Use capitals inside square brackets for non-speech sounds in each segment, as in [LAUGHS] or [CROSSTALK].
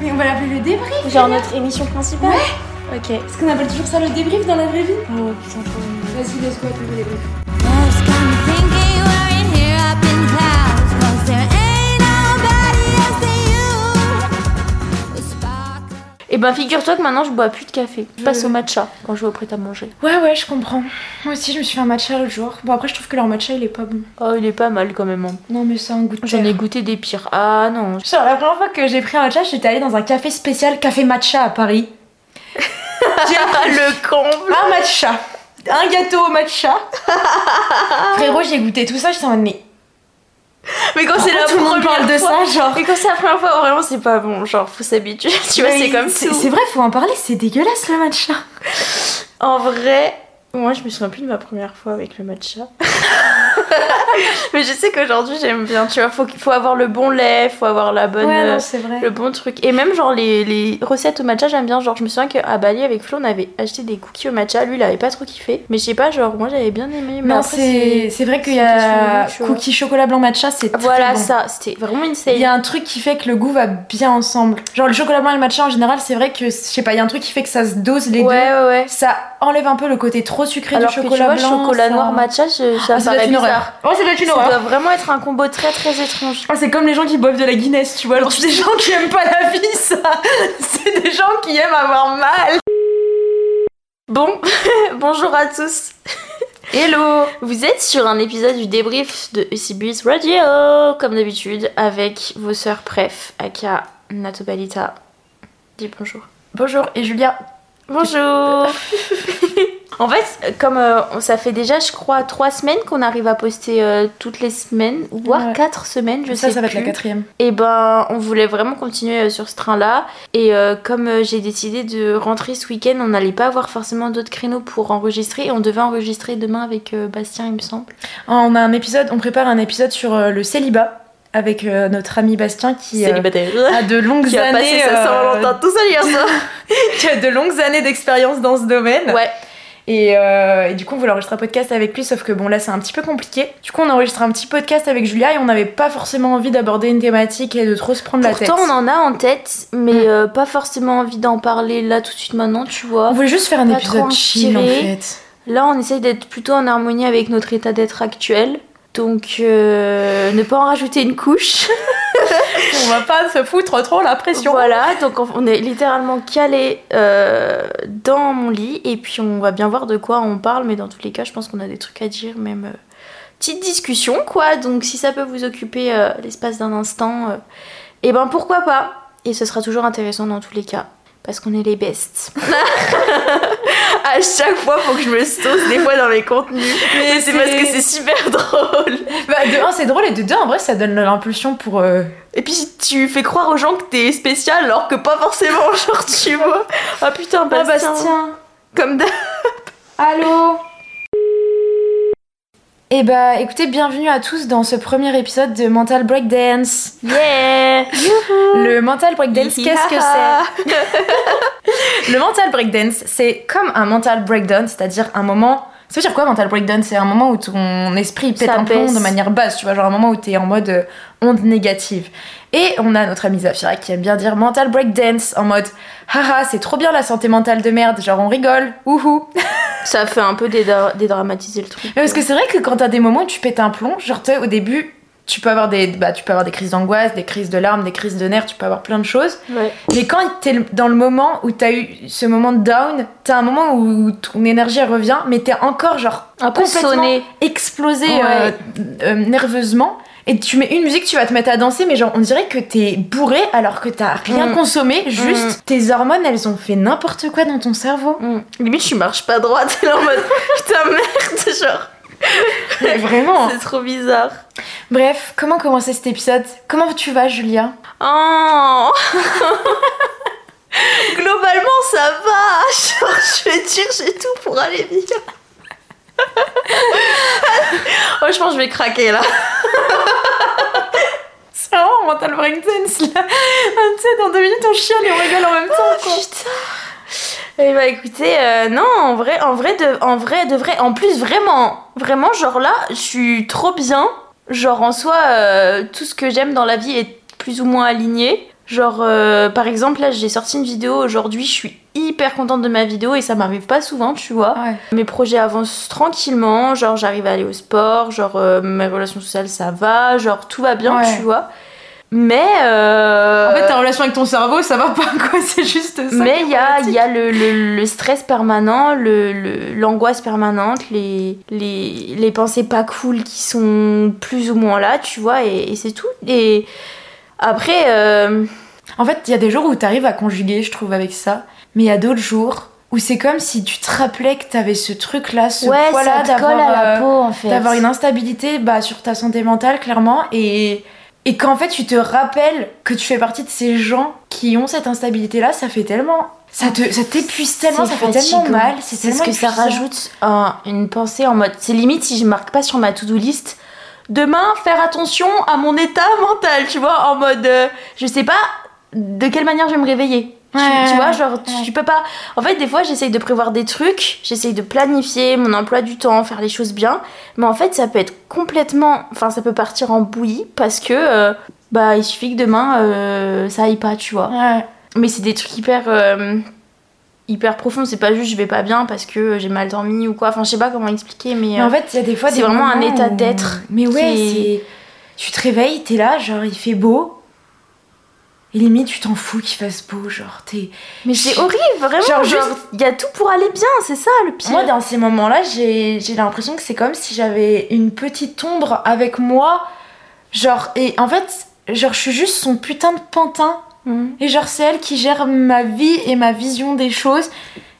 Mais on va l'appeler le débrief. Genre notre émission principale Ouais. Ok. Parce qu'on appelle toujours ça le débrief dans la vraie vie. Oh putain, trop. Vas-y, go appeler le débrief. Et ben figure-toi que maintenant je bois plus de café. Je passe au matcha quand je vais au prêt à manger. Ouais, ouais, je comprends. Moi aussi, je me suis fait un matcha l'autre jour. Bon, après, je trouve que leur matcha, il est pas bon. Oh il est pas mal quand même. hein. Non, mais c'est un goût J'en ai goûté des pires. Ah non. Genre, la première fois que j'ai pris un matcha, j'étais allée dans un café spécial, café matcha à Paris. [LAUGHS] Le comble. un matcha. Un gâteau au matcha. [LAUGHS] Frérot, j'ai goûté tout ça, j'étais en mode, mais Mais quand c'est la tout première parle de fois- ça, genre. Mais quand c'est la première fois, vraiment c'est pas bon. Genre faut s'habituer. [LAUGHS] Tu vois, c'est comme tout. c'est vrai, faut en parler, c'est dégueulasse le matcha. En vrai, moi je me souviens plus de ma première fois avec le matcha. [LAUGHS] Mais je sais qu'aujourd'hui j'aime bien, tu vois, faut, faut avoir le bon lait, faut avoir la bonne, Ouais, euh, non, c'est vrai. le bon truc. Et même genre les, les recettes au matcha, j'aime bien. Genre je me souviens qu'à Bali avec Flo, on avait acheté des cookies au matcha. Lui, il avait pas trop kiffé. Mais je sais pas, genre moi j'avais bien aimé. Mais Non, c'est c'est vrai qu'il y a question de goût, tu vois. cookie chocolat blanc matcha, c'est très Voilà bon. ça, c'était vraiment insane. Il y a un truc qui fait que le goût va bien ensemble. Genre le chocolat blanc et le matcha en général, c'est vrai que je sais pas, il y a un truc qui fait que ça se dose les ouais, deux. ouais, ouais. Ça enlève un peu le côté trop sucré Alors du que tu chocolat vois, blanc. chocolat ça- noir matcha, je- ça Ah, ça doit être une horreur. Ouais, ça doit être une Ça horreur. doit vraiment être un combo très très étrange. Ah, c'est comme les gens qui boivent de la Guinness, tu vois. Alors, c'est des gens qui aiment pas la vie, ça. C'est des gens qui aiment avoir mal. Bon, [LAUGHS] bonjour à tous. Hello. Vous êtes sur un épisode du débrief de ECB's Radio, comme d'habitude, avec vos sœurs Pref, aka Natobalita. Dis bonjour. Bonjour, et Julia. Bonjour [LAUGHS] En fait, comme euh, ça fait déjà, je crois, trois semaines qu'on arrive à poster euh, toutes les semaines, voire Ouais. quatre semaines, je ça, sais ça va être la quatrième. Et ben, on voulait vraiment continuer euh, sur ce train-là. Et comme j'ai décidé de rentrer ce week-end, on n'allait pas avoir forcément d'autres créneaux pour enregistrer. Et on devait enregistrer demain avec Bastien, il me semble. On a un épisode, on prépare un épisode sur le célibat avec euh, notre ami Bastien qui euh, a de longues [LAUGHS] Qui a années. passé sa euh, Saint-Valentin tout seul hier soir. [LAUGHS] qui a de longues années d'expérience dans ce domaine. Ouais. Et, euh, et du coup, on voulait enregistrer un podcast avec lui, sauf que bon, là, c'est un petit peu compliqué. Du coup, on enregistre un petit podcast avec Julia et on n'avait pas forcément envie d'aborder une thématique et de trop se prendre la tête. Pourtant, on en a en tête, mais Mm. euh, pas forcément envie d'en parler là tout de suite maintenant, tu vois. On voulait juste faire un Pas épisode chill en fait. Là, on essaye d'être plutôt en harmonie avec notre état d'être actuel. Donc, euh, ne pas en rajouter une couche. [LAUGHS] On va pas se foutre trop la pression. Voilà, donc on- est littéralement calé euh, dans mon lit et puis on va bien voir de quoi on parle, mais dans tous les cas, je pense qu'on a des trucs à dire, même euh, petite discussion quoi. Donc si ça peut vous occuper l'espace d'un instant, et ben pourquoi pas. Et ce sera toujours intéressant dans tous les cas. Parce qu'on est les best. [LAUGHS] à chaque fois, faut que je me sauce des fois dans mes contenus. Mais c'est parce que c'est super [LAUGHS] drôle. Bah, de un, c'est drôle et de deux, en vrai, ça donne l'impulsion pour. euh, Et puis tu fais croire aux gens que t'es spécial alors que pas forcément, [LAUGHS] genre tu vois. Ah putain, Ah, Bastien. Bastien. Comme d'hab. Allô? Et bah, écoutez, bienvenue à tous dans ce premier épisode de Mental Breakdance. Yeah Le mental breakdance, qu'est-ce que [LAUGHS] c'est? Le mental breakdance, c'est comme un mental breakdown, c'est-à-dire un moment. Ça veut dire quoi mental breakdown? C'est un moment où ton esprit pète Ça un plomb de manière basse, tu vois, genre un moment où t'es en mode euh, onde négative. Et on a notre amie Zafira qui aime bien dire mental breakdance en mode haha, c'est trop bien la santé mentale de merde, genre on rigole, wouhou. [LAUGHS] Ça fait un peu dédra- dédramatiser le truc. Mais parce que c'est vrai que quand t'as des moments où tu pètes un plomb, genre toi au début, tu peux avoir des, bah, tu peux avoir des crises d'angoisse, des crises de larmes, des crises de nerfs, tu peux avoir plein de choses. Ouais. Mais quand t'es dans le moment où t'as eu ce moment de down, t'as un moment où ton énergie revient, mais t'es encore genre Un peu complètement sonné. explosé Ouais. euh, euh, nerveusement. Et tu mets une musique, tu vas te mettre à danser, mais genre on dirait que t'es bourré alors que t'as rien Mm. consommé, juste tes hormones elles ont fait n'importe quoi dans ton cerveau. Mm. Limite, tu marches pas droit, [LAUGHS] t'es là en mode putain merde, genre. [LAUGHS] Mais vraiment. C'est trop bizarre. Bref, comment commencer cet épisode? Comment tu vas, Julia? Oh [LAUGHS] Globalement, ça va. Genre, je vais dire, j'ai tout pour aller bien. [LAUGHS] oh, je pense que je vais craquer là. C'est vraiment mental breakdance là. Tu sais, dans deux minutes on chiale et on rigole en même temps. quoi. Putain. Eh bah écoutez, euh, non, en vrai, en vrai, de, en vrai, de vrai, en plus vraiment, vraiment, genre là, je suis trop bien. Genre en soi, euh, tout ce que j'aime dans la vie est plus ou moins aligné. Genre, euh, par exemple, là, j'ai sorti une vidéo aujourd'hui, je suis hyper contente de ma vidéo et ça m'arrive pas souvent, tu vois. Ouais. Mes projets avancent tranquillement, genre j'arrive à aller au sport, genre euh, mes relations sociales ça va, genre tout va bien, Ouais. tu vois. Mais euh, En fait, ta relation avec ton cerveau, ça va pas quoi, [LAUGHS] c'est juste ça. mais il y a, y a le, le- le stress permanent, le- le- l'angoisse permanente, les, les, les pensées pas cool qui sont plus ou moins là, tu vois, et, et c'est tout. Et après, euh, En fait, il y a des jours où t'arrives à conjuguer, je trouve, avec ça. Mais il y a d'autres jours où c'est comme si tu te rappelais que t'avais ce truc-là, ce ouais, poids-là ça te colle à la euh, peau en fait. d'avoir une instabilité bah, sur ta santé mentale, clairement. Et, et qu'en fait, tu te rappelles que tu fais partie de ces gens qui ont cette instabilité-là, ça fait tellement. Ça te- ça t'épuise tellement, ça fait tellement mal. C'est tellement ce que ça rajoute un- une pensée en mode. C'est limite si je marque pas sur ma to-do list. Demain, faire attention à mon état mental, tu vois, en mode. euh, je sais pas de quelle manière je vais me réveiller. Tu- vois, genre, tu, peux pas. En fait, des fois, j'essaye de prévoir des trucs, j'essaye de planifier mon emploi du temps, faire les choses bien. Mais en fait, ça peut être complètement. Enfin, ça peut partir en bouillie parce que. euh, bah, il suffit que demain, euh, ça aille pas, tu vois. Ouais. Mais c'est des trucs hyper. euh, hyper profonds. C'est pas juste je vais pas bien parce que j'ai mal dormi ou quoi. Enfin, je sais pas comment expliquer, mais. Mais en fait, il y a des fois c'est vraiment un état où- d'être Mais ouais, c'est. Tu te réveilles, t'es là, genre il fait beau. Et limite, tu t'en fous qu'il fasse beau, genre t'es. Mais c'est horrible, vraiment. Genre, juste- il y a tout pour aller bien, c'est ça le pire. Moi, dans ces moments-là, j'ai j'ai l'impression que c'est comme si j'avais une petite ombre avec moi. Genre, et en fait, genre, je suis juste son putain de pantin. Mhm. Et genre, c'est elle qui gère ma vie et ma vision des choses.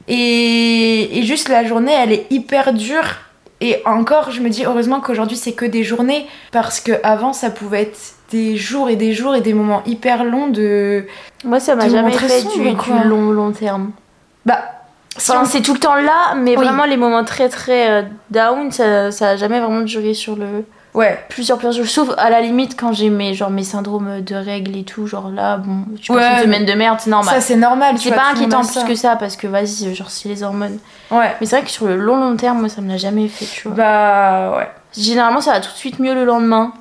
Et, et juste la journée, elle est hyper dure. Et encore, je me dis heureusement qu'aujourd'hui, c'est que des journées. Parce que avant ça pouvait être des jours et des jours et des moments hyper longs de. Moi, ça m'a jamais fait du, long, long terme. Bah, si Enfin, on- c'est tout le temps là, mais Oui. vraiment les moments très très euh, down, ça, ça a jamais vraiment duré sur le Ouais. plusieurs plusieurs jours. Sauf à la limite quand j'ai mes genre mes syndromes de règles et tout, genre là, bon, tu passes Ouais, une semaine de merde, c'est normal. Ça, c'est normal. C'est pas inquiétant plus que ça parce que vas-y, genre c'est les hormones. Ouais. Mais c'est vrai que sur le long long terme, moi ça me l'a jamais fait, tu vois. Bah, ouais. Généralement, ça va tout de suite mieux le lendemain.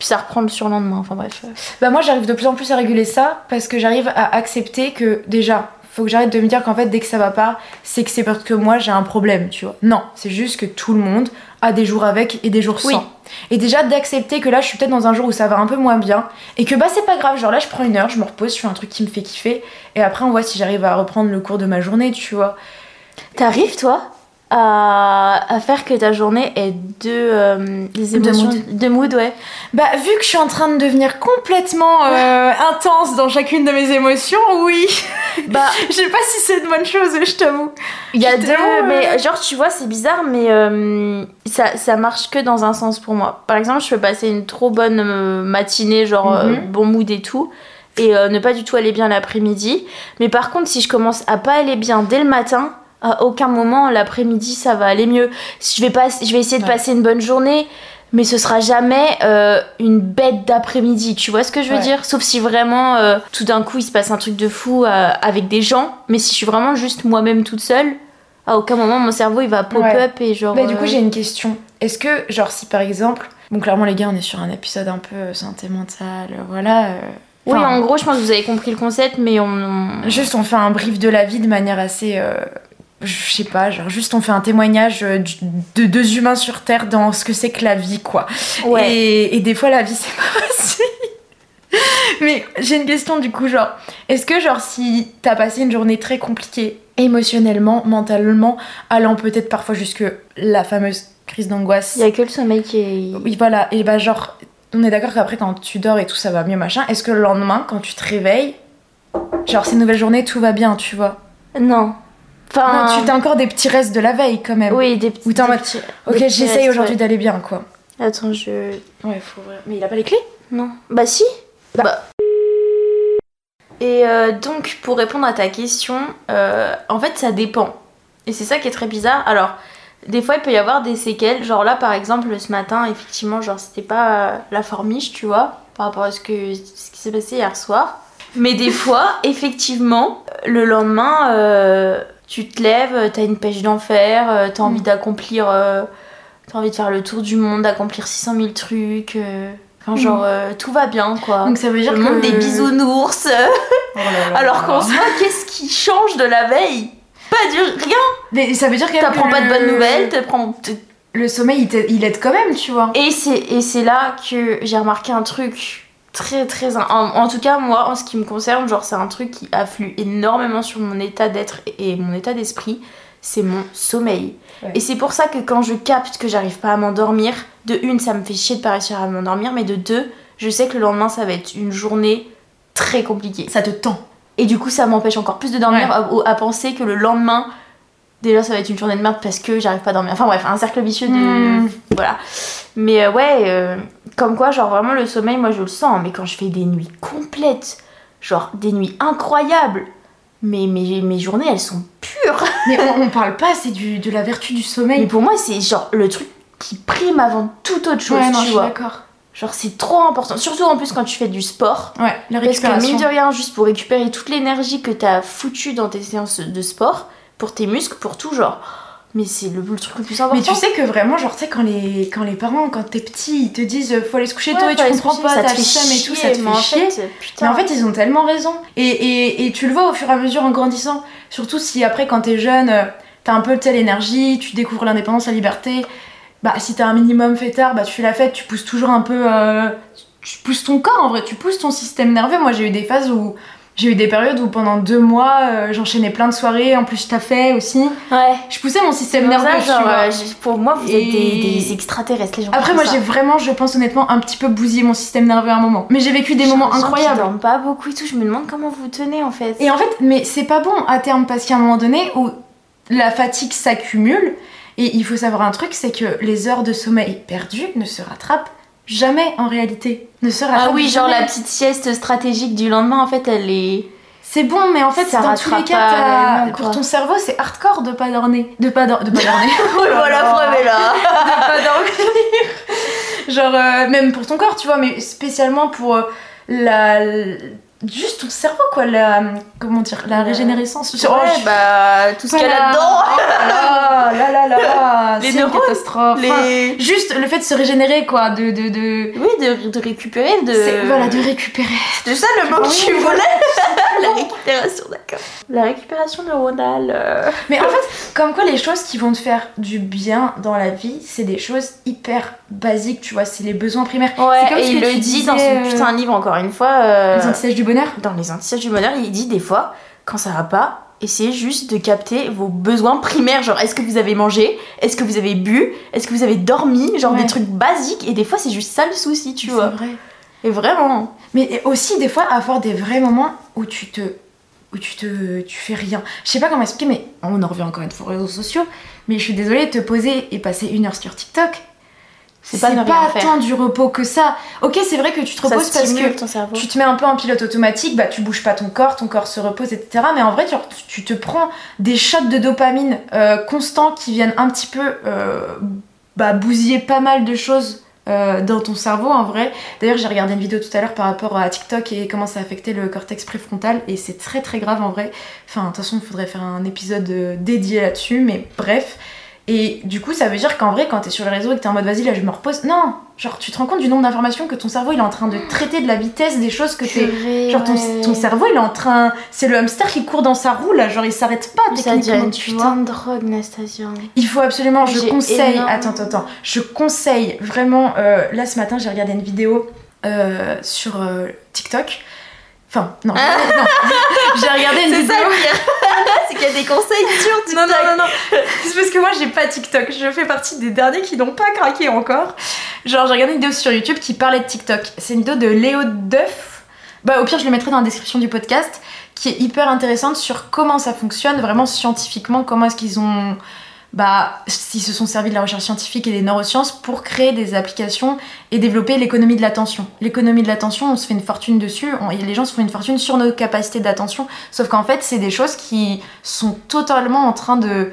Puis ça reprend le surlendemain, enfin bref. Bah moi j'arrive de plus en plus à réguler ça parce que j'arrive à accepter que déjà faut que j'arrête de me dire qu'en fait dès que ça va pas c'est que c'est parce que moi j'ai un problème tu vois. Non c'est juste que tout le monde a des jours avec et des jours sans. Oui. Et déjà d'accepter que là je suis peut-être dans un jour où ça va un peu moins bien et que bah c'est pas grave genre là je prends une heure je me repose je fais un truc qui me fait kiffer et après on voit si j'arrive à reprendre le cours de ma journée tu vois. T'arrives toi? À, à faire que ta journée ait deux euh, des émotions mood. de mood, ouais. Bah vu que je suis en train de devenir complètement euh, intense dans chacune de mes émotions oui. Bah [LAUGHS] je sais pas si c'est une bonne chose je t'avoue. Il y a deux, tellement, mais euh, genre tu vois c'est bizarre mais euh, ça, ça marche que dans un sens pour moi. Par exemple je peux passer une trop bonne euh, matinée genre euh, Mhm. bon mood et tout et euh, ne pas du tout aller bien l'après-midi. Mais par contre si je commence à pas aller bien dès le matin, à aucun moment l'après-midi ça va aller mieux. Je vais pas, je vais essayer de Ouais. passer une bonne journée. Mais ce sera jamais euh, une bête d'après-midi, tu vois ce que je veux Ouais. dire? Sauf si vraiment euh, tout d'un coup il se passe un truc de fou euh, avec des gens, mais si je suis vraiment juste moi-même toute seule, à aucun moment mon cerveau il va pop Ouais. up et genre. Bah, du coup, j'ai une question. Est-ce que, genre, si par exemple. Bon, clairement, les gars, on est sur un épisode un peu santé mentale, voilà. Oui, en gros, je pense que vous avez compris le concept, mais on. on- Juste, on fait un brief de la vie de manière assez. Je sais pas, genre, juste on fait un témoignage euh, de deux humains sur Terre dans ce que c'est que la vie, quoi. Ouais. Et, et des fois, la vie, [LAUGHS] c'est pas facile. Mais j'ai une question du coup, genre, est-ce que, genre, si t'as passé une journée très compliquée, émotionnellement, mentalement, allant peut-être parfois jusque la fameuse crise d'angoisse, Il y a que le sommeil qui est. Oui, voilà. Et bah, genre, on est d'accord qu'après, quand tu dors et tout, ça va mieux, machin. Est-ce que le lendemain, quand tu te réveilles, genre, c'est une nouvelle journée, tout va bien, tu vois? Non. Enfin. Non, tu t'as encore des petits restes de la veille, quand même. Oui, des petits. Ou t'es en mode, Ok, j'essaye aujourd'hui ouais. d'aller bien, quoi. Attends, je. Ouais, faut ouvrir. Mais il a pas les clés? Non. Bah si. Bah. Bah. Et euh, donc, pour répondre à ta question, euh, en fait, ça dépend. Et c'est ça qui est très bizarre. Alors, des fois, il peut y avoir des séquelles. Genre là, par exemple, ce matin, effectivement, genre, c'était pas euh, la formiche, tu vois, par rapport à ce, que, ce qui s'est passé hier soir. Mais des fois, [LAUGHS] effectivement, le lendemain, euh, tu te lèves, t'as une pêche d'enfer, euh, t'as envie d'accomplir... euh, T'as envie de faire le tour du monde, d'accomplir 600 000 trucs. euh. Enfin, genre, euh, tout va bien, quoi. Donc ça veut dire le que monde des bisounours. [LAUGHS] Oh là là Alors qu'en soi, qu'est-ce qui change de la veille? Pas du rien. Mais ça veut dire même T'apprends que pas de bonnes nouvelles, t'apprends. Le sommeil, il aide quand même, tu vois. Et c'est là que j'ai remarqué un truc très très en, en tout cas moi en ce qui me concerne genre c'est un truc qui afflue énormément sur mon état d'être et mon état d'esprit c'est mon sommeil Ouais. et c'est pour ça que quand je capte que j'arrive pas à m'endormir de une ça me fait chier de pas réussir à m'endormir mais de deux je sais que le lendemain ça va être une journée très compliquée Ça te tend. et du coup, ça m'empêche encore plus de dormir Ouais. à, à penser que le lendemain, déjà, ça va être une journée de merde parce que j'arrive pas à dormir. Enfin bref, un cercle vicieux de. Mm. Voilà. Mais euh, ouais, euh, comme quoi, genre vraiment, le sommeil, moi je le sens. Mais quand je fais des nuits complètes, genre des nuits incroyables, mais mes, mes journées, elles sont pures. [LAUGHS] Mais on, on parle pas, c'est du de la vertu du Mais sommeil. pour moi, c'est genre le truc qui prime avant toute autre chose, ouais, non, je tu suis vois. d'accord. Genre, c'est trop important. Surtout en plus quand tu fais du sport. Ouais, la Parce que récupération. mine de rien, juste pour récupérer toute l'énergie que t'as foutue dans tes séances de sport, pour tes muscles, pour tout, genre. Mais c'est le, le truc le plus important. Mais tu sais que vraiment, genre, tu sais, quand les, quand les parents, quand t'es petit, ils te disent euh, faut aller se coucher tôt Ouais, et tu comprends coucher, pas, t'as le seum et tout, ça te fait mais en chier. fait, Mais en fait, ils ont tellement raison. Et, et, et tu le vois au fur et à mesure en grandissant. Surtout si après, quand t'es jeune, euh, t'as un peu telle énergie, tu découvres l'indépendance, la liberté. Bah, si t'as un minimum fait tard, bah, tu fais la fête, tu pousses toujours un peu. euh, tu pousses ton corps en vrai, tu pousses ton système nerveux. Moi, j'ai eu des phases où. J'ai eu des périodes où pendant deux mois, euh, j'enchaînais plein de soirées, en plus je taffais aussi. Ouais. Je poussais mon système nerveux, ça, tu genre, vois. euh, pour moi, vous êtes des, des extraterrestres, les gens. Après, moi, j'ai vraiment, je pense honnêtement, un petit peu bousillé mon système nerveux à un moment. Mais j'ai vécu des moments incroyables. dorment pas beaucoup et tout. Je me demande comment vous tenez en fait. Et en fait, mais c'est pas bon à terme parce qu'à un moment donné où la fatigue s'accumule, et il faut savoir un truc, c'est que les heures de sommeil perdues ne se rattrapent jamais en réalité. Ne se rattrapent Ah oui, genre jamais. la petite sieste stratégique du lendemain, en fait, elle est. C'est bon, mais en fait, Ça dans tous les cas, pour ton cerveau, c'est hardcore de pas dormir. De pas, dor- de pas dormir. [LAUGHS] [LAUGHS] Voilà, preuve là. [LAUGHS] de pas dormir. Genre, euh, même pour ton corps, tu vois, mais spécialement pour euh, la. Juste ton cerveau, quoi, la. Comment dire La régénérescence. Ouais, bah, tout ce qu'il y a là-dedans. Oh là là là là [LAUGHS] Les neurones, catastrophe. Enfin, Les... juste le fait de se régénérer, quoi, de. de, de... Oui, de, de récupérer, de. Voilà, de récupérer. C'est ça le mot que tu voulais La récupération, d'accord. La récupération neuronale. euh. Mais en fait, comme quoi les choses qui vont te faire du bien dans la vie, c'est des choses hyper basiques, tu vois, c'est les besoins primaires. C'est Ouais, comme et ce il que le dit dans son putain de livre, encore une fois. euh, Les antisèches du bonheur Dans les antisèches du bonheur, il dit des fois, quand ça va pas, essayez juste de capter vos besoins primaires. Genre, est-ce que vous avez mangé? Est-ce que vous avez bu? Est-ce que vous avez dormi? Genre Ouais. des trucs basiques. Et des fois, c'est juste ça le souci, tu C'est vois. vrai. Et vraiment. Mais aussi, des fois, avoir des vrais moments où tu te. où tu te. tu fais rien. Je sais pas comment expliquer, mais on en revient encore une fois aux réseaux sociaux. Mais je suis désolée de te poser et passer une heure sur TikTok. C'est pas faire. tant du repos que ça. Ok, c'est vrai que tu te reposes parce que tu te mets un peu en pilote automatique, bah tu bouges pas ton corps, ton corps se repose, etc. Mais en vrai, tu, tu te prends des shots de dopamine euh, constants qui viennent un petit peu euh, bah, bousiller pas mal de choses euh, dans ton cerveau en vrai. D'ailleurs, j'ai regardé une vidéo tout à l'heure par rapport à TikTok et comment ça affectait le cortex préfrontal et c'est très très grave en vrai. Enfin, de toute façon, il faudrait faire un épisode euh, dédié là-dessus, mais bref. Et du coup, ça veut dire qu'en vrai, quand t'es sur le réseau et que t'es en mode vas-y, là je me repose, non, genre tu te rends compte du nombre d'informations que ton cerveau il est en train de traiter de la vitesse des choses que t'es. Genre ton, cerveau il est en train. C'est le hamster qui court dans sa roue là, genre il s'arrête pas Ça devient une drogue, Nastasia. Il faut absolument, je conseille. énorme- Attends, attends, attends. Je conseille vraiment. euh, là ce matin j'ai regardé une vidéo euh, sur euh, TikTok. Enfin, non, [LAUGHS] non. j'ai regardé une vidéo. ça. [LAUGHS] c'est qu'il y a des conseils sur TikTok. [LAUGHS] Non, non, non, non. C'est parce que moi, j'ai pas TikTok. Je fais partie des derniers qui n'ont pas craqué encore. Genre, j'ai regardé une vidéo sur YouTube qui parlait de TikTok. C'est une vidéo de Léo Duff. Bah, au pire, je le mettrai dans la description du podcast. Qui est hyper intéressante sur comment ça fonctionne, vraiment scientifiquement. Comment est-ce qu'ils ont. Bah, s'ils se sont servis de la recherche scientifique et des neurosciences pour créer des applications et développer l'économie de l'attention. L'économie de l'attention, on se fait une fortune dessus. Et les gens se font une fortune sur nos capacités d'attention. Sauf qu'en fait, c'est des choses qui sont totalement en train de,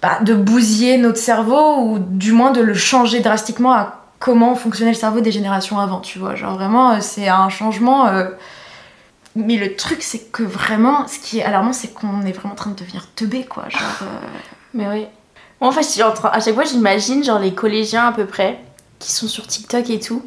bah, de bousiller notre cerveau ou du moins de le changer drastiquement à comment fonctionnait le cerveau des générations avant, tu vois. Genre vraiment, euh, c'est un changement. euh, Mais le truc, c'est que vraiment, ce qui est alarmant, c'est qu'on est vraiment en train de devenir teubé, quoi. Genre. euh, Mais oui. Moi, en fait, je suis en train- à chaque fois, j'imagine genre les collégiens à peu près qui sont sur TikTok et tout.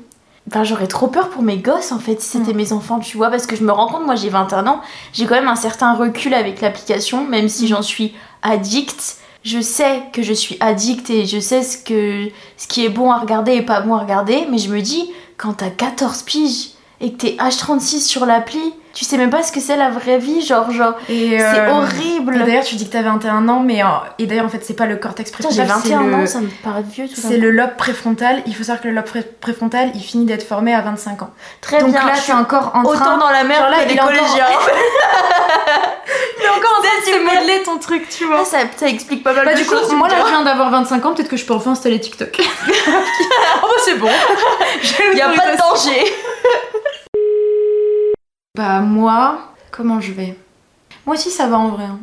Enfin, j'aurais trop peur pour mes gosses en fait si c'était Mm. mes enfants, tu vois, parce que je me rends compte, moi j'ai 21 ans, j'ai quand même un certain recul avec l'application, même si Mm. j'en suis addict. Je sais que je suis addict et je sais ce, que, ce qui est bon à regarder et pas bon à regarder, mais je me dis, quand t'as 14 piges et que t'es H36 sur l'appli, tu sais même pas ce que c'est la vraie vie, genre, genre, Et, c'est euh, horrible. D'ailleurs, tu dis que t'as 21 ans, mais. euh, et d'ailleurs, en fait, c'est pas le cortex j'ai préfrontal. c'est 21 le- ans, ça me paraît vieux tout C'est le lobe préfrontal. Il faut savoir que le lobe pré- préfrontal, il finit d'être formé à 25 ans. Très Donc bien, là, je t'es suis encore en autant train. dans la merde là, que les collégiens. [LAUGHS] Il est encore en train de modeler ton truc, tu vois. Ah, ça, ça explique pas mal Bah, de du coup, choses. moi là, je viens d'avoir 25 ans, peut-être que je peux enfin installer TikTok. [LAUGHS] [LAUGHS] oh, bah, c'est bon. Il y a pas de danger. Bah, moi, comment je vais? Moi aussi, ça va en vrai. hein.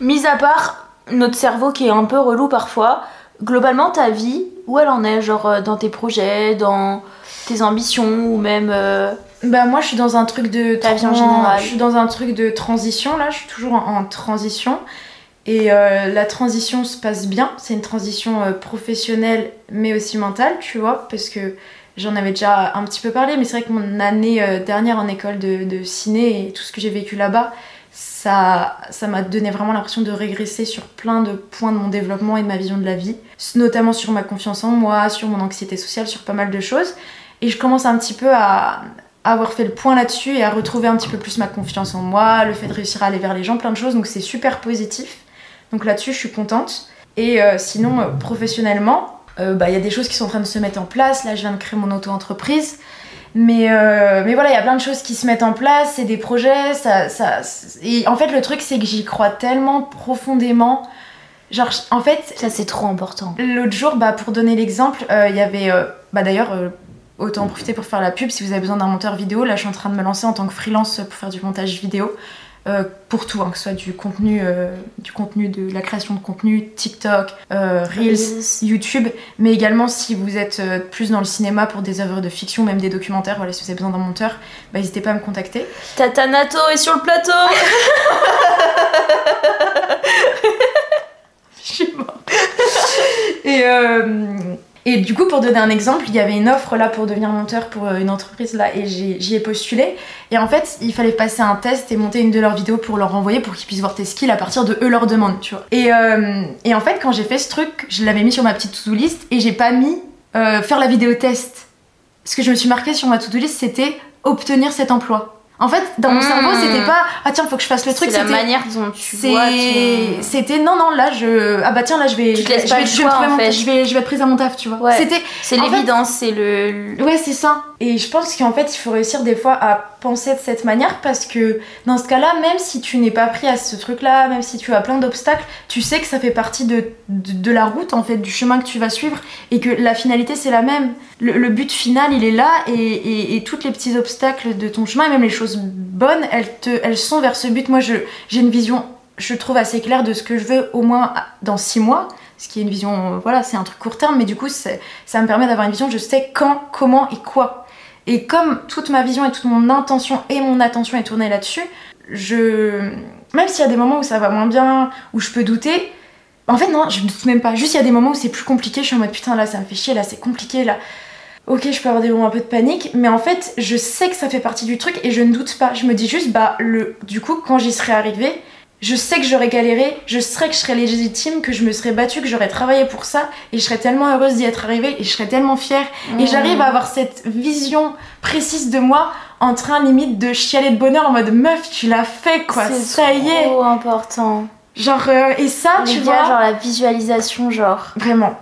Mis à part notre cerveau qui est un peu relou parfois, globalement ta vie, où elle en est, genre euh, dans tes projets, dans tes ambitions ou même. euh, Bah, moi, je suis dans un truc de. Ta vie en général. Je suis dans un truc de transition, là, je suis toujours en, en transition. Et euh, la transition se passe bien. C'est une transition euh, professionnelle, mais aussi mentale, tu vois, parce que j'en avais déjà un petit peu parlé, mais c'est vrai que mon année euh, dernière en école de, de ciné et tout ce que j'ai vécu là-bas, ça ça m'a donné vraiment l'impression de régresser sur plein de points de mon développement et de ma vision de la vie, notamment sur ma confiance en moi, sur mon anxiété sociale, sur pas mal de choses. Et je commence un petit peu à, avoir fait le point là-dessus et à retrouver un petit peu plus ma confiance en moi, le fait de réussir à aller vers les gens, plein de choses. Donc c'est super positif. Donc là-dessus, je suis contente. Et euh, sinon, euh, professionnellement, euh, bah, il y a des choses qui sont en train de se mettre en place. Là, je viens de créer mon auto-entreprise. Mais, euh, mais voilà, il y a plein de choses qui se mettent en place, c'est des projets. Ça, ça, et en fait, le truc, c'est que j'y crois tellement profondément. Genre, en fait, Ça c'est trop important. L'autre jour, bah, pour donner l'exemple, euh, il y avait. euh, bah, D'ailleurs, autant en profiter pour faire la pub si vous avez besoin d'un monteur vidéo. Là, je suis en train de me lancer en tant que freelance pour faire du montage vidéo. Euh, pour tout, hein, que ce soit du contenu, euh, du contenu de la création de contenu, TikTok, euh, Reels, YouTube, mais également si vous êtes euh, plus dans le cinéma pour des œuvres de fiction, même des documentaires, voilà, si vous avez besoin d'un monteur, bah, n'hésitez pas à me contacter. Tata Nato est sur le plateau [LAUGHS] [LAUGHS] Je suis morte. et, euh, et du coup, pour donner un exemple, il y avait une offre là pour devenir monteur pour euh, une entreprise là et j'y ai postulé. Et en fait, il fallait passer un test et monter une de leurs vidéos pour leur envoyer pour qu'ils puissent voir tes skills à partir de eux leur demande, tu vois. Et, euh, et en fait, quand j'ai fait ce truc, je l'avais mis sur ma petite to-do list et j'ai pas mis euh, faire la vidéo test. Ce que je me suis marqué sur ma to-do list, c'était obtenir cet emploi. En fait, dans mon Mmh. cerveau, c'était pas ah tiens, faut que je fasse le truc, C'est la manière dont tu vois C'était non non là je ah bah tiens là je vais Tu te je vais, le je vais choix, trouver en mon- fait. je vais je vais être prise à mon taf tu vois. Ouais. C'était C'est fait- l'évidence, c'est le... ouais c'est ça. Et je pense qu'en fait il faut réussir des fois à penser de cette manière parce que dans ce cas-là même si tu n'es pas pris à ce truc-là, même si tu as plein d'obstacles, tu sais que ça fait partie de, de, la route en fait du chemin que tu vas suivre et que la finalité c'est la même. Le, but final il est là et, et, et tous les petits obstacles de ton chemin et même les choses bonnes elles te elles sont vers ce but. Moi j'ai une vision je trouve assez claire de ce que je veux au moins dans six mois ce qui est une vision euh, voilà c'est un truc court terme mais du coup ça me permet d'avoir une vision je sais quand comment et quoi et comme toute ma vision et toute mon intention et mon attention est tournée là-dessus je même s'il y a des moments où ça va moins bien où je peux douter en fait non je doute même pas juste il y a des moments où c'est plus compliqué je suis en mode putain là ça me fait chier là c'est compliqué là Ok, je peux avoir des moments un peu de panique, mais en fait, je sais que ça fait partie du truc et je ne doute pas. Je me dis juste, bah, le, du coup, quand j'y serai arrivée, je sais que j'aurais galéré, je sais que je serais légitime, que je me serais battue, que j'aurais travaillé pour ça, et je serais tellement heureuse d'y être arrivée, et je serais tellement fière. Et Mmh. j'arrive à avoir cette vision précise de moi, en train limite de chialer de bonheur en mode meuf, tu l'as fait quoi, C'est ça y est. trop important. Genre, euh, et ça, Les tu gars, vois, genre la visualisation, genre... vraiment.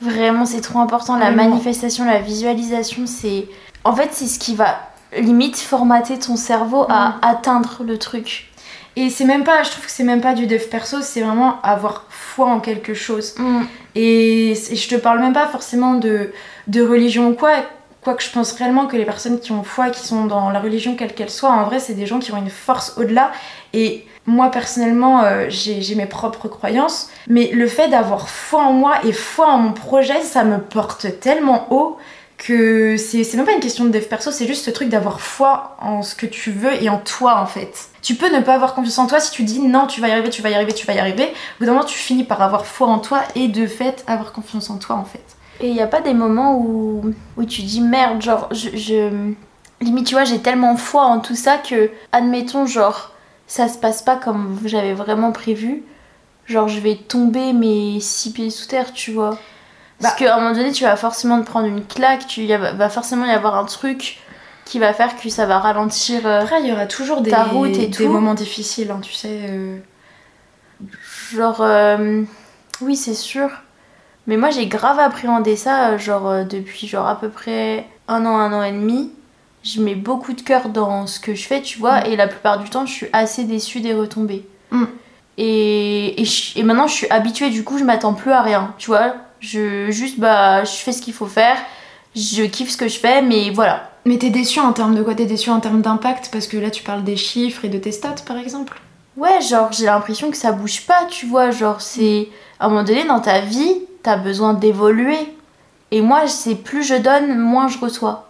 Vraiment, c'est trop important. La Vraiment. manifestation, la visualisation, c'est. En fait, c'est ce qui va limite formater ton cerveau à atteindre le truc. Et c'est même pas, je trouve que c'est même pas du dev perso, c'est vraiment avoir foi en quelque chose. Et c- je te parle même pas forcément de, de religion ou quoi, quoique je pense réellement que les personnes qui ont foi, qui sont dans la religion quelle qu'elle soit, en vrai, c'est des gens qui ont une force au-delà. Et moi, personnellement, euh, j'ai mes propres croyances, mais le fait d'avoir foi en moi et foi en mon projet, ça me porte tellement haut que c'est même pas une question de dev perso, c'est juste ce truc d'avoir foi en ce que tu veux et en toi en fait. Tu peux ne pas avoir confiance en toi si tu dis non, tu vas y arriver, tu vas y arriver, tu vas y arriver. Au bout d'un moment, tu finis par avoir foi en toi et de fait avoir confiance en toi en fait. Et il y a pas des moments où, où tu dis merde, genre, je, je- Limite, tu vois, j'ai tellement foi en tout ça que, admettons, genre, ça se passe pas comme j'avais vraiment prévu. Genre, je vais tomber mes six pieds sous terre, tu vois. Parce Bah. qu'à un moment donné, tu vas forcément te prendre une claque, tu y a- va forcément y avoir un truc qui va faire que ça va ralentir. euh, Après, il y aura toujours des, Ta route et des tout. moments difficiles, hein, tu sais. euh. Genre, euh, oui, c'est sûr. Mais moi, j'ai grave appréhendé ça, genre, depuis genre à peu près un an, un an et demi. Je mets beaucoup de cœur dans ce que je fais, tu vois, Mm. et la plupart du temps, je suis assez déçue des retombées. Mm. Et, et, je- et maintenant, je suis habituée, du coup, je m'attends plus à rien, tu vois. Je, juste, bah, je fais ce qu'il faut faire, je kiffe ce que je fais, mais voilà. Mais t'es déçu en termes de quoi? T'es déçu en termes d'impact? Parce que là, tu parles des chiffres et de tes stats, par exemple? Ouais, genre j'ai l'impression que ça bouge pas, tu vois. Genre c'est. À un moment donné dans ta vie, t'as besoin d'évoluer. Et moi, c'est plus je donne, moins je reçois.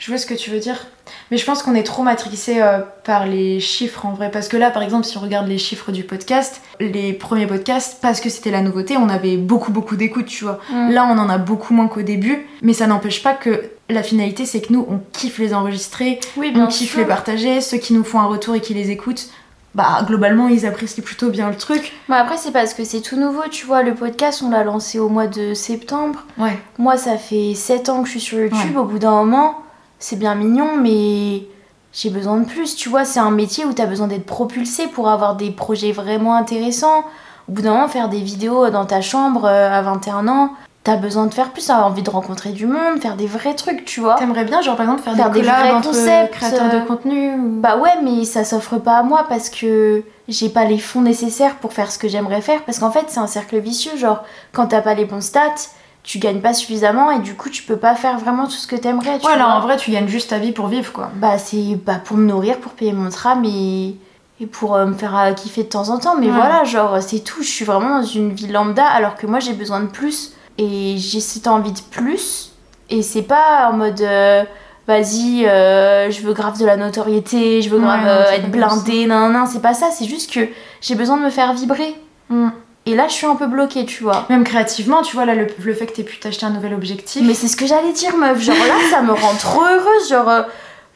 Je vois ce que tu veux dire. Mais je pense qu'on est trop matrixé euh, par les chiffres en vrai. Parce que là, par exemple, si on regarde les chiffres du podcast, les premiers podcasts, parce que c'était la nouveauté, on avait beaucoup, beaucoup d'écoutes, tu vois. Mm. Là, on en a beaucoup moins qu'au début. Mais ça n'empêche pas que la finalité, c'est que nous, on kiffe les enregistrer, Oui, on kiffe les partager. Ceux qui nous font un retour et qui les écoutent, bah, globalement, ils apprécient plutôt bien le truc. Mais après, c'est parce que c'est tout nouveau, tu vois. Le podcast, on l'a lancé au mois de septembre. Ouais. Moi, ça fait 7 ans que je suis sur YouTube. Au bout d'un moment, c'est bien mignon, mais j'ai besoin de plus. Tu vois, c'est un métier où t'as besoin d'être propulsé pour avoir des projets vraiment intéressants. Au bout d'un moment, faire des vidéos dans ta chambre euh, à 21 ans, t'as besoin de faire plus. T'as envie de rencontrer du monde, faire des vrais trucs, tu vois. T'aimerais bien, genre, par exemple, faire, Faire des vrais entre concepts, créateurs euh, de contenu ou... Bah ouais, mais ça s'offre pas à moi parce que j'ai pas les fonds nécessaires pour faire ce que j'aimerais faire. Parce qu'en fait, c'est un cercle vicieux. Genre, quand t'as pas les bons stats, tu gagnes pas suffisamment et du coup, tu peux pas faire vraiment tout ce que t'aimerais. tu Ouais, là, en vrai, tu gagnes juste ta vie pour vivre, quoi. Bah, c'est bah, pour me nourrir, pour payer mon tram et, et pour euh, me faire euh, kiffer de temps en temps. Mais Ouais. voilà, genre, c'est tout. Je suis vraiment dans une vie lambda alors que moi, j'ai besoin de plus. Et j'ai cette envie de plus. Et c'est pas en mode. euh, Vas-y, je veux grave de la notoriété, je veux Ouais, grave non, être blindée, non, non, c'est pas ça, c'est juste que j'ai besoin de me faire vibrer. Mm. Et là, je suis un peu bloquée, tu vois. Même créativement, tu vois, là, le, le fait que t'aies pu t'acheter un nouvel objectif. Mais c'est ce que j'allais dire, meuf. Genre là, ça me rend trop heureuse. Genre, euh,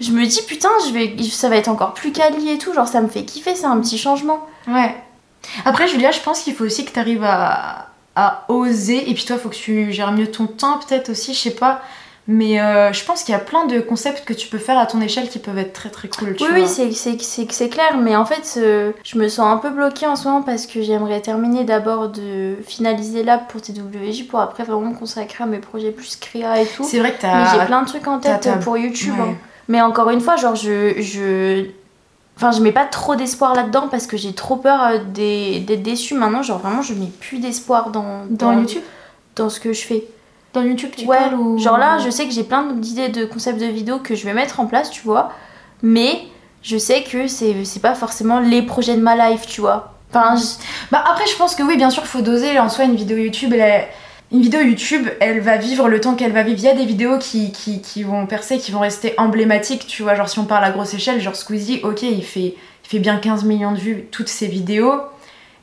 je me dis, putain, je vais, ça va être encore plus quali et tout. Genre, ça me fait kiffer, c'est un petit changement. Ouais. Après, Julia, je pense qu'il faut aussi que t'arrives à, à oser. Et puis toi, faut que tu gères mieux ton temps, peut-être aussi, je sais pas. Mais euh, je pense qu'il y a plein de concepts que tu peux faire à ton échelle qui peuvent être très très cool. Tu Oui, vois. oui, c'est- c'est c'est- c'est clair. Mais en fait, euh, je me sens un peu bloquée en ce moment parce que j'aimerais terminer d'abord de finaliser l'app pour TWJ pour après vraiment me consacrer à mes projets plus créa et tout. C'est vrai que Mais j'ai t'as. plein de trucs en tête t'as- t'as- pour YouTube. ouais. hein. Mais encore une fois, genre, je. je... Enfin, je mets pas trop d'espoir là-dedans parce que j'ai trop peur euh, d'être déçue maintenant. Genre, vraiment, je mets plus d'espoir dans, Dans YouTube? dans ce que je fais. Dans YouTube, tu ouais, parles ou... genre là, je sais que j'ai plein d'idées de concepts de vidéos que je vais mettre en place, tu vois. Mais je sais que c'est c'est pas forcément les projets de ma life, tu vois. Enfin, je- Bah après, je pense que oui, bien sûr, faut doser. En soi, une vidéo YouTube, elle est- Une vidéo YouTube, elle va vivre le temps qu'elle va vivre. Il y a des vidéos qui, qui, qui vont percer, qui vont rester emblématiques, tu vois. Genre, si on parle à grosse échelle, genre Squeezie, ok, il fait, il fait bien 15 millions de vues, toutes ses vidéos.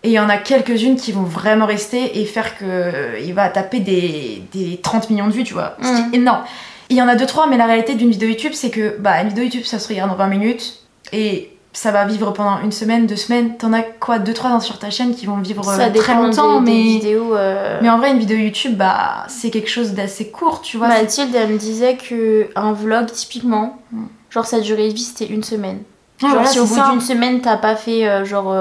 Et il y en a quelques-unes qui vont vraiment rester et faire que euh, il va taper des, des 30 millions de vues, tu vois. Ce qui est énorme. Il y en a deux trois, mais la réalité d'une vidéo YouTube, c'est que bah, une vidéo YouTube, ça se regarde en 20 minutes et ça va vivre pendant une semaine, deux semaines. T'en as quoi, deux trois sur ta chaîne qui vont vivre ça euh, très longtemps, des, des mais vidéos. euh, mais en vrai, une vidéo YouTube, bah, c'est quelque chose d'assez court, tu vois. Mathilde, elle me disait que un vlog, typiquement, Mm. genre sa durée de vie, c'était une semaine. Ah, genre, voilà, si au bout d'une semaine, t'as pas fait euh, genre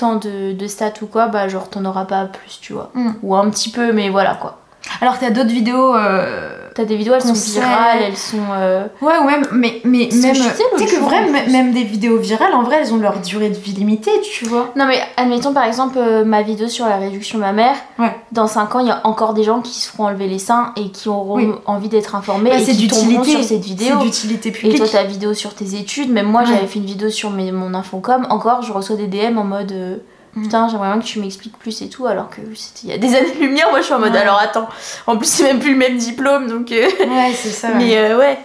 tant de, de stats ou quoi, bah genre t'en auras pas plus, tu vois. Mm. Ou un petit peu, mais voilà quoi. Alors t'as d'autres vidéos. euh, T'as des vidéos, elles sont virales, elles sont. euh, Ouais, ouais, mais, mais C'est que même. Tu sais que vrai, même des vidéos virales, en vrai, elles ont leur durée de vie limitée, tu vois. Non mais admettons par exemple euh, ma vidéo sur la réduction mammaire. Ouais. Dans 5 ans, il y a encore des gens qui se feront enlever les seins et qui auront Oui. envie d'être informés Bah, et c'est d'utilité. sur cette C'est vidéo. d'utilité Et publique. toi, ta vidéo sur tes études, même moi, Ouais. j'avais fait une vidéo sur mes, mon infocom. Encore, je reçois des DM en mode euh. Putain, j'aimerais bien que tu m'expliques plus et tout, alors que c'était il y a des [LAUGHS] années-lumière. Moi, je suis en mode Ouais. Alors attends, en plus, c'est même plus le même diplôme donc. euh, Ouais, c'est ça. [LAUGHS] Mais ouais. euh, ouais.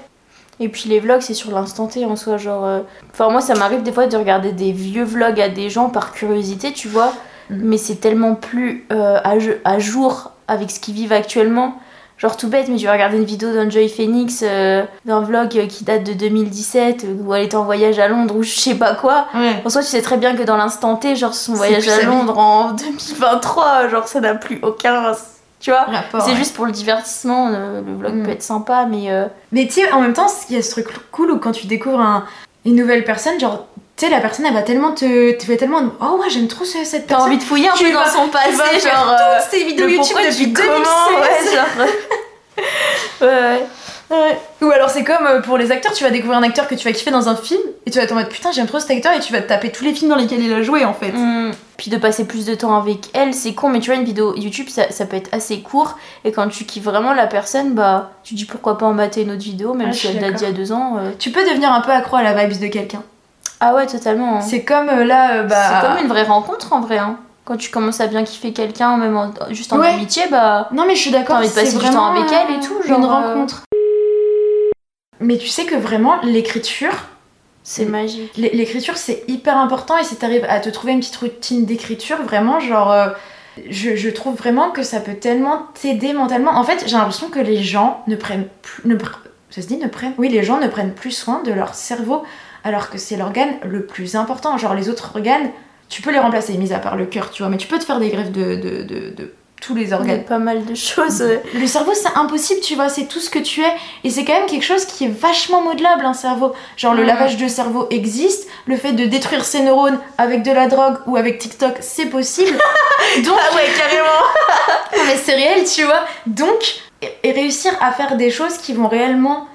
Et puis les vlogs, c'est sur l'instant T en soi. Genre. euh, Enfin, moi, ça m'arrive des fois de regarder des vieux vlogs à des gens par curiosité, tu vois. Mm. Mais c'est tellement plus à, à jour avec ce qu'ils vivent actuellement. Genre tout bête, mais tu vas regarder une vidéo d'Enjoy Phoenix, euh, d'un vlog euh, qui date de 2017, euh, où elle était en voyage à Londres ou je sais pas quoi. Ouais. En soi, tu sais très bien que dans l'instant T, genre son voyage à. Londres en [LAUGHS] 2023, genre ça n'a plus aucun. Tu vois C'est ouais. juste pour le divertissement, le, le vlog Mm. peut être sympa, mais. euh, Mais tu sais, en même temps, il y a ce truc cool où quand tu découvres un- une nouvelle personne, genre, tu sais, la personne, elle va tellement te. Tu fais tellement. Oh, ouais, j'aime trop ce- cette T'as envie de fouiller un Tu peu dans vas- son Tu passé, vas faire genre. euh, toutes ces vidéos YouTube depuis du 2016. comment, ouais, genre. [LAUGHS] ouais, ouais. Ou alors c'est comme euh, pour les acteurs, tu vas découvrir un acteur que tu vas kiffer dans un film et tu vas être en mode putain j'aime trop cet acteur et tu vas te taper tous les films dans lesquels il a joué en fait. Mm. Puis de passer plus de temps avec elle, c'est con, mais tu vois, une vidéo YouTube, ça, ça peut être assez court. Et quand tu kiffes vraiment la personne, bah, tu dis pourquoi pas en mater une autre vidéo, même Ah, si elle date d'il y a deux ans. euh. Tu peux devenir un peu accro à la vibes de quelqu'un. Ah ouais, totalement. hein. C'est comme euh, là, euh, bah. C'est comme une vraie rencontre en vrai. Hein. Quand tu commences à bien kiffer quelqu'un, même en- juste en Ouais. amitié, bah. Non mais je suis d'accord. T'as envie de passer du temps avec elle et tout, genre, une euh, rencontre. Mais tu sais que vraiment l'écriture, C'est magique. l'é- l'écriture c'est hyper important et si t'arrives à te trouver une petite routine d'écriture, vraiment genre. euh, je, je trouve vraiment que ça peut tellement t'aider mentalement. En fait, j'ai l'impression que les gens ne prennent plus. Ne ça se dit ne prennent Oui, les gens ne prennent plus soin de leur cerveau alors que c'est l'organe le plus important. Genre les autres organes, tu peux les remplacer, mis à part le cœur, tu vois, mais tu peux te faire des greffes de, de, de, de tous les Il y a organes. pas mal de choses. Le cerveau, c'est impossible, tu vois, c'est tout ce que tu es. Et c'est quand même quelque chose qui est vachement modelable, un cerveau. Genre, le lavage de cerveau existe, le fait de détruire ses neurones avec de la drogue ou avec TikTok, c'est possible. [LAUGHS] Donc, Ah ouais, carrément. [LAUGHS] mais c'est réel, tu vois. Donc, et réussir à faire des choses qui vont réellement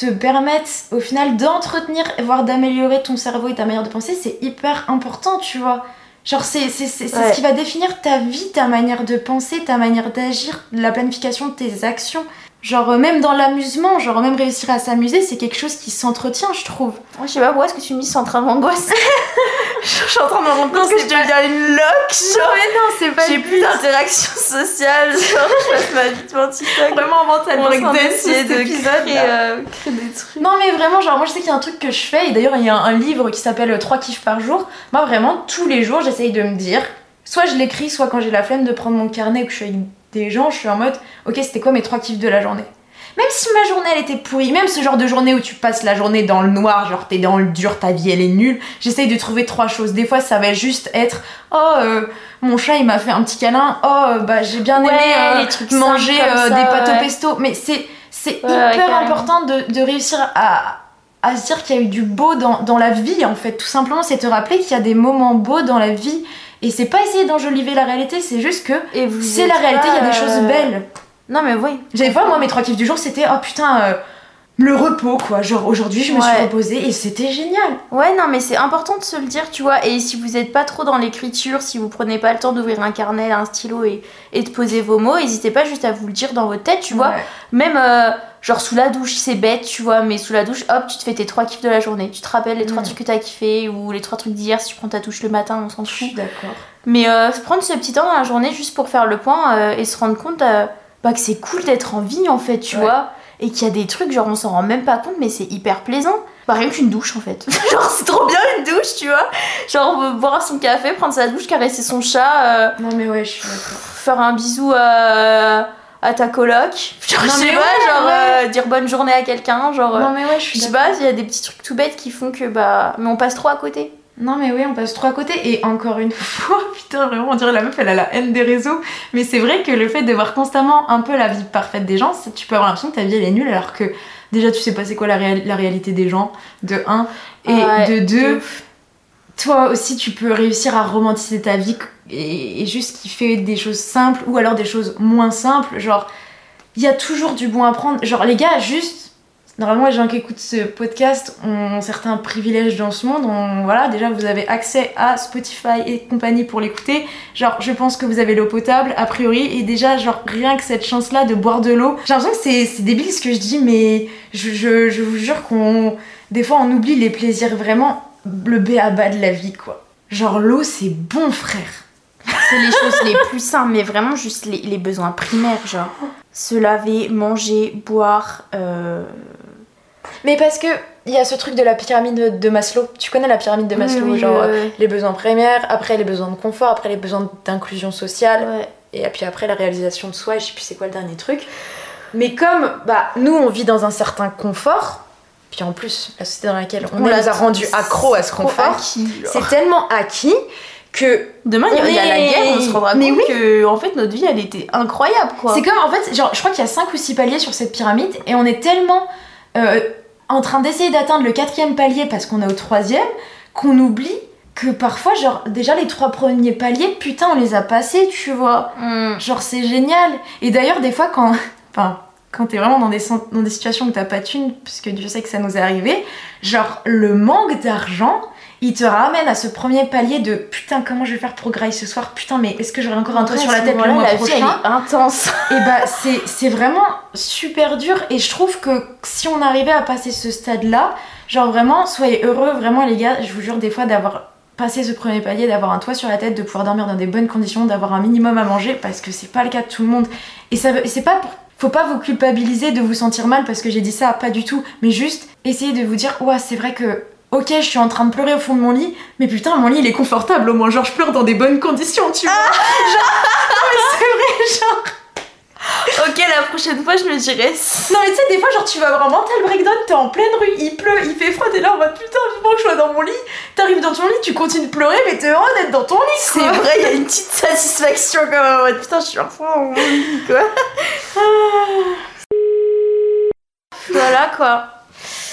te permettre, au final, d'entretenir, voire d'améliorer ton cerveau et ta manière de penser, c'est hyper important, tu vois. Genre, c'est c'est- c'est- c'est Ouais. ce qui va définir ta vie, ta manière de penser, ta manière d'agir, la planification de tes actions. Genre, euh, même dans l'amusement, genre, même réussir à s'amuser, c'est quelque chose qui s'entretient, je trouve. Moi, je sais pas pourquoi est-ce que tu me dis c'est en train de m'angoisser? [LAUGHS] je suis en train de me rendre compte Non, que je deviens une loque. Genre, mais non, c'est pas j'ai plus d'interaction sociale. Genre, je passe ma vie devant TikTok. vraiment en train breakdance, d'essayer de créer, euh, créer des trucs. Non mais vraiment, genre moi je sais qu'il y a un truc que je fais, et d'ailleurs il y a un, un livre qui s'appelle 3 kiffs par jour. Moi vraiment, tous les jours j'essaye de me dire, soit je l'écris, soit quand j'ai la flemme de prendre mon carnet ou que je suis avec des gens, je suis en mode, ok c'était quoi mes 3 kiffs de la journée? Même si ma journée elle était pourrie, même ce genre de journée où tu passes la journée dans le noir, genre t'es dans le dur, ta vie elle est nulle, j'essaye de trouver trois choses. Des fois ça va juste être, oh euh, mon chat il m'a fait un petit câlin, oh euh, bah j'ai bien Ouais, aimé euh, les trucs manger euh, ça, des pâtes ouais. au pesto, mais c'est c'est Ouais, hyper important de, de réussir à, à se dire qu'il y a eu du beau dans, dans la vie en fait. Tout simplement, c'est te rappeler qu'il y a des moments beaux dans la vie. Et c'est pas essayer d'enjoliver la réalité, c'est juste que c'est la réalité, il y a des choses belles. Non, mais oui. J'avais fois, moi, mes trois kiffs du jour, c'était oh putain, euh, le repos quoi. Genre aujourd'hui, je me suis reposée et c'était génial. Ouais, non, mais c'est important de se le dire, tu vois. Et si vous êtes pas trop dans l'écriture, si vous prenez pas le temps d'ouvrir un carnet, un stylo et, et de poser vos mots, n'hésitez pas juste à vous le dire dans votre tête, tu vois. Ouais. Même euh, genre sous la douche, c'est bête, tu vois, mais sous la douche, hop, tu te fais tes trois kiffs de la journée. Tu te rappelles les trois trucs que t'as kiffé ou les trois trucs d'hier si tu prends ta douche le matin, on s'en Je fout. suis d'accord. Mais euh, prendre ce petit temps dans la journée juste pour faire le point euh, et se rendre compte euh, bah, que c'est cool d'être en vie en fait, tu Ouais. vois. Et qu'il y a des trucs, genre on s'en rend même pas compte, mais c'est hyper plaisant. Bah, rien qu'une douche en fait. [LAUGHS] genre c'est trop bien une douche, tu vois. Genre euh, boire son café, prendre sa douche, caresser son chat, euh, Non mais ouais, je suis faire un bisou à, à ta coloc. Genre, Non, je sais mais pas, ouais, genre ouais. euh, dire bonne journée à quelqu'un, genre. euh, Non mais ouais, je je suis sais d'accord. pas, il y a des petits trucs tout bêtes qui font que bah. Mais on passe trop à côté. Non mais oui, on passe trop à côté. Et encore une [LAUGHS] fois, putain vraiment on dirait la meuf elle a la haine des réseaux, mais c'est vrai que le fait de voir constamment un peu la vie parfaite des gens, tu peux avoir l'impression que ta vie elle est nulle alors que déjà tu sais pas c'est quoi la, réal- la réalité des gens, de un, et Ouais, de deux, toi aussi tu peux réussir à romantiser ta vie et, et juste kiffer des choses simples ou alors des choses moins simples, genre il y a toujours du bon à prendre, genre les gars juste Normalement, les gens qui écoutent ce podcast ont certains privilèges dans ce monde. On- voilà, déjà, vous avez accès à Spotify et compagnie pour l'écouter. Genre, je pense que vous avez l'eau potable, a priori. Et déjà, genre, rien que cette chance-là de boire de l'eau. J'ai l'impression que c'est, débile ce que je dis, mais je, vous jure qu'on. Des fois, on oublie les plaisirs vraiment. Le B à bas de la vie, quoi. Genre, l'eau, c'est bon, frère. C'est les choses les plus simples, mais vraiment juste les, les besoins primaires, genre. Se laver, manger, boire. euh, Mais parce que il y a ce truc de la pyramide de Maslow. Tu connais la pyramide de Maslow, oui, oui, genre les besoins primaires, après les besoins de confort, après les besoins d'inclusion sociale, Ouais. et puis après la réalisation de soi, et je sais plus c'est quoi le dernier truc. Mais comme bah, nous, on vit dans un certain confort, puis en plus, la société dans laquelle on, est nous a rendu accro à ce confort, c'est tellement acquis que Demain, il y a- On il y a la guerre, on se rendra Mais compte oui. que en fait notre vie elle était incroyable quoi. c'est comme en fait, genre, je crois qu'il y a 5 ou 6 paliers sur cette pyramide et on est tellement euh, en train d'essayer d'atteindre le quatrième palier parce qu'on est au troisième qu'on oublie que parfois, genre, déjà les trois premiers paliers, putain, on les a passés, tu vois. Hmm. Genre, c'est génial. Et d'ailleurs, des fois, quand. [LAUGHS] Enfin, quand t'es vraiment dans des, sen- dans des situations où t'as pas de thunes, parce que Dieu sait que ça nous est arrivé, genre, le manque d'argent, il te ramène à ce premier palier de putain, comment je vais faire pour grailler ce soir? Putain, mais est-ce que j'aurai encore un toit Ouais, sur la tête le mois la vie prochain? elle est intense. et bah c'est c'est vraiment super dur et je trouve que si on arrivait à passer ce stade là genre vraiment soyez heureux vraiment les gars je vous jure des fois d'avoir passé ce premier palier d'avoir un toit sur la tête de pouvoir dormir dans des bonnes conditions d'avoir un minimum à manger parce que c'est pas le cas de tout le monde. Et ça c'est pas pour faut pas vous culpabiliser de vous sentir mal parce que j'ai dit ça pas du tout mais juste essayez de vous dire ouais c'est vrai que Ok, je suis en train de pleurer au fond de mon lit, mais putain, mon lit il est confortable au moins. Genre, je pleure dans des bonnes conditions, tu vois. Genre, non, mais c'est vrai, genre. ok, la prochaine fois je me dirais. Non mais tu sais, des fois, genre, tu vas avoir un mental breakdown, t'es en pleine rue, il pleut, il fait froid, t'es là en mode putain, vivement que je sois dans mon lit. T'arrives dans ton lit, tu continues de pleurer, mais t'es heureux d'être dans ton lit, C'est quoi. vrai, il y a une petite satisfaction quand même. en mode, Putain, je suis enfin en mon lit quoi. voilà quoi.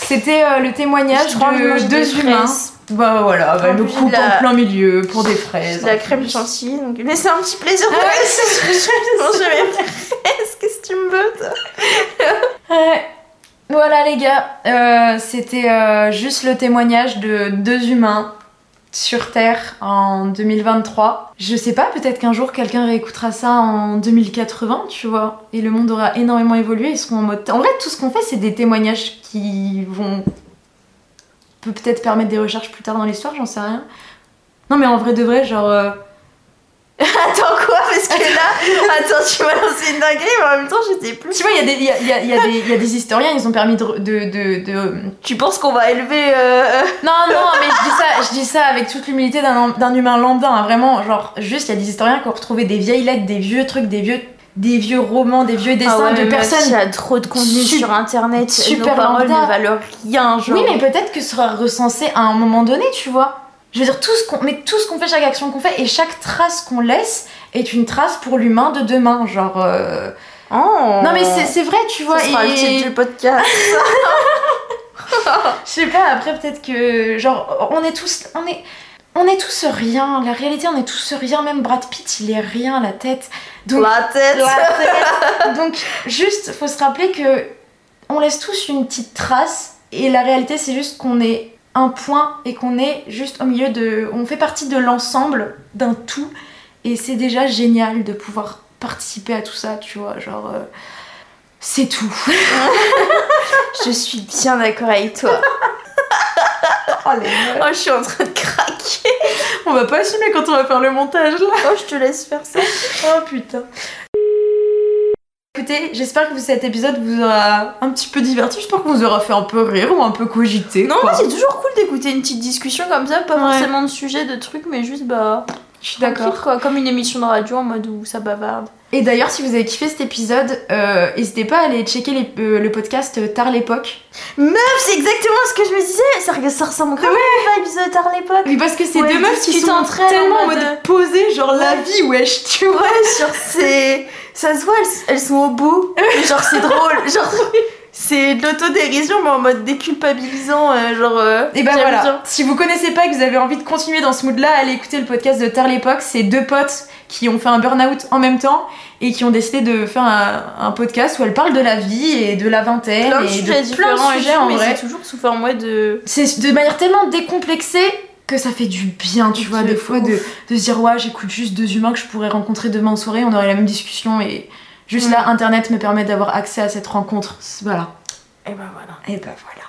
C'était euh, le témoignage de de deux humains. Bah voilà, bah, le coupe la- en plein milieu pour des fraises. La en crème plus. chantilly. Donc... Mais c'est un petit plaisir de Ah de manger mes [LAUGHS] fraises. Qu'est-ce que tu me veux. [LAUGHS] Voilà les gars, euh, c'était euh, juste le témoignage de deux humains sur Terre en 2023. Je sais pas, peut-être qu'un jour quelqu'un réécoutera ça en 2080, tu vois, et le monde aura énormément évolué. Ils seront en mode. En vrai, tout ce qu'on fait, c'est des témoignages qui vont peut peut-être permettre des recherches plus tard dans l'histoire, j'en sais rien. Non mais en vrai de vrai, genre. euh, [LAUGHS] Attends Parce que là, [LAUGHS] attends, tu m'as lancé une dinguerie, mais en même temps j'étais plus. Tu vois, il y, a y a- y a- il y a des- y a des historiens, ils ont permis de- de- de- de Tu penses qu'on va élever. euh, Non, non, mais je dis ça, je dis ça avec toute l'humilité d'un d'un humain lambda, hein, vraiment. Genre, juste, il y a des historiens qui ont retrouvé des vieilles lettres, des vieux trucs, des vieux, des vieux romans, des vieux dessins Ah ouais, de mais personnes. Il y a trop de contenu sur internet. super Nos paroles ne valent rien, genre. Oui, mais peut-être que ce sera recensé à un moment donné, tu vois. Je veux dire, tout ce qu'on, mais tout ce qu'on fait, chaque action qu'on fait et chaque trace qu'on laisse est une trace pour l'humain de demain. Genre. euh, Oh. Non, mais c'est vrai, tu vois. Ça sera et- le titre du podcast. [LAUGHS] Je sais pas, après peut-être que genre on est tous on est on est tous rien, la réalité on est tous rien, même Brad Pitt il est rien la tête. Donc La tête. la tête. Donc juste faut se rappeler que on laisse tous une petite trace et la réalité c'est juste qu'on est un point et qu'on est juste au milieu de on fait partie de l'ensemble d'un tout et c'est déjà génial de pouvoir participer à tout ça, tu vois, genre euh, c'est tout. [LAUGHS] Je suis bien d'accord avec toi. Oh, les. Oh, je suis en train de craquer. On va pas assumer quand on va faire le montage là. Oh, je te laisse faire ça. Oh putain. Écoutez, j'espère que cet épisode vous aura un petit peu diverti. J'espère que vous aura fait un peu rire ou un peu cogiter. Non, moi c'est toujours cool d'écouter une petite discussion comme ça, pas Ouais. forcément de sujet, de trucs, mais juste bah. Je suis d'accord. quoi, comme une émission de radio en mode où ça bavarde. Et d'ailleurs, si vous avez kiffé cet épisode, euh, n'hésitez pas à aller checker les- euh, le podcast Tard l'époque. Meuf, c'est exactement ce que je me disais. Ça, ça ressemble grave à l'épisode tard l'époque. Oui, parce que c'est Ouais, deux meufs qui sont tellement en mode, mode posé, genre la Ouais. vie, wesh, tu vois. Ouais, genre c'est. Ça se voit, elles, elles sont au bout. Mais genre c'est drôle. Genre [LAUGHS] c'est de l'autodérision, mais en mode déculpabilisant. euh, genre. euh, Et bah voilà, bien. si vous connaissez pas et que vous avez envie de continuer dans ce mood-là, allez écouter le podcast de Tard l'époque. C'est deux potes qui ont fait un burn-out en même temps et qui ont décidé de faire un, un podcast où elles parlent de la vie et de la vingtaine Plein et de plein de sujets en mais vrai. c'est toujours sous forme ouais, de. C'est de manière tellement décomplexée que ça fait du bien, tu vois, des fois de, de se dire ouais, j'écoute juste deux humains que je pourrais rencontrer demain en soirée, on aurait la même discussion et juste Mm. là, internet me permet d'avoir accès à cette rencontre. Voilà. Et bah voilà. Et bah voilà.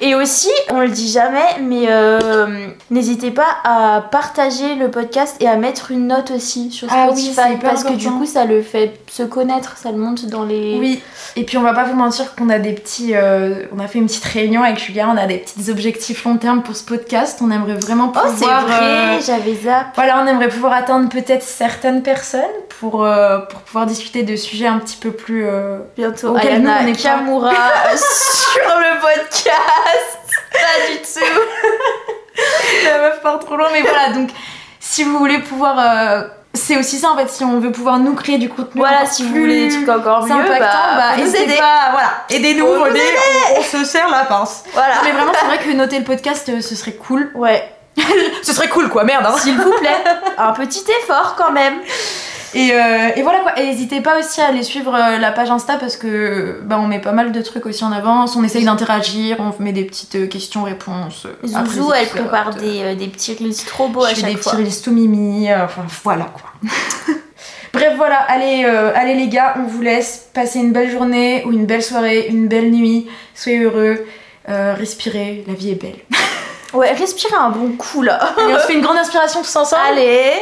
Et aussi, on le dit jamais, mais euh, n'hésitez pas à partager le podcast et à mettre une note aussi sur Ah oui, Spotify c'est hyper parce que du coup, ça le fait se connaître, ça le monte dans les. Oui, et puis on va pas vous mentir qu'on a des petits. euh, on a fait une petite réunion avec Julia, on a des petits objectifs long terme pour ce podcast. On aimerait vraiment Oh, pouvoir. c'est vrai, euh, j'avais zap. Voilà, on aimerait pouvoir atteindre peut-être certaines personnes pour, pour pouvoir discuter de sujets un petit peu plus. Bientôt, Ayana. Kamura [LAUGHS] sur le podcast. Pas du tout. [LAUGHS] La meuf part trop loin, mais voilà, donc si vous voulez pouvoir. euh, c'est aussi ça en fait, si on veut pouvoir nous créer du contenu. Voilà, si vous voulez des trucs encore mieux, impactants, bah, bah, n'hésitez pas, voilà, aidez-nous, on, on se serre la pince. Voilà. Mais vraiment, c'est vrai que noter le podcast, euh, ce serait cool. Ouais, [LAUGHS] Ce serait cool quoi, merde hein. s'il vous plaît. [LAUGHS] Un petit effort quand même. Et, euh, et voilà quoi, et n'hésitez pas aussi à aller suivre euh, la page Insta parce que bah, on met pas mal de trucs aussi en avance, on essaye d'interagir, on met des petites euh, questions-réponses. Zouzou, elle prépare des, euh, des petits reels trop beaux à chaque des fois. petits reels tout mimi, euh, enfin voilà quoi. [LAUGHS] Bref voilà, allez, euh, allez les gars, on vous laisse passer une belle journée ou une belle soirée, une belle nuit, soyez heureux, euh, respirez, la vie est belle. [LAUGHS] Ouais, respirez un bon coup là. Allez, on se fait [LAUGHS] une grande inspiration tous ensemble. Allez.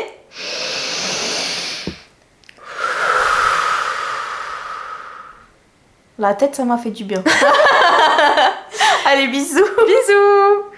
La tête, ça m'a fait du bien. [LAUGHS] Allez, bisous. bisous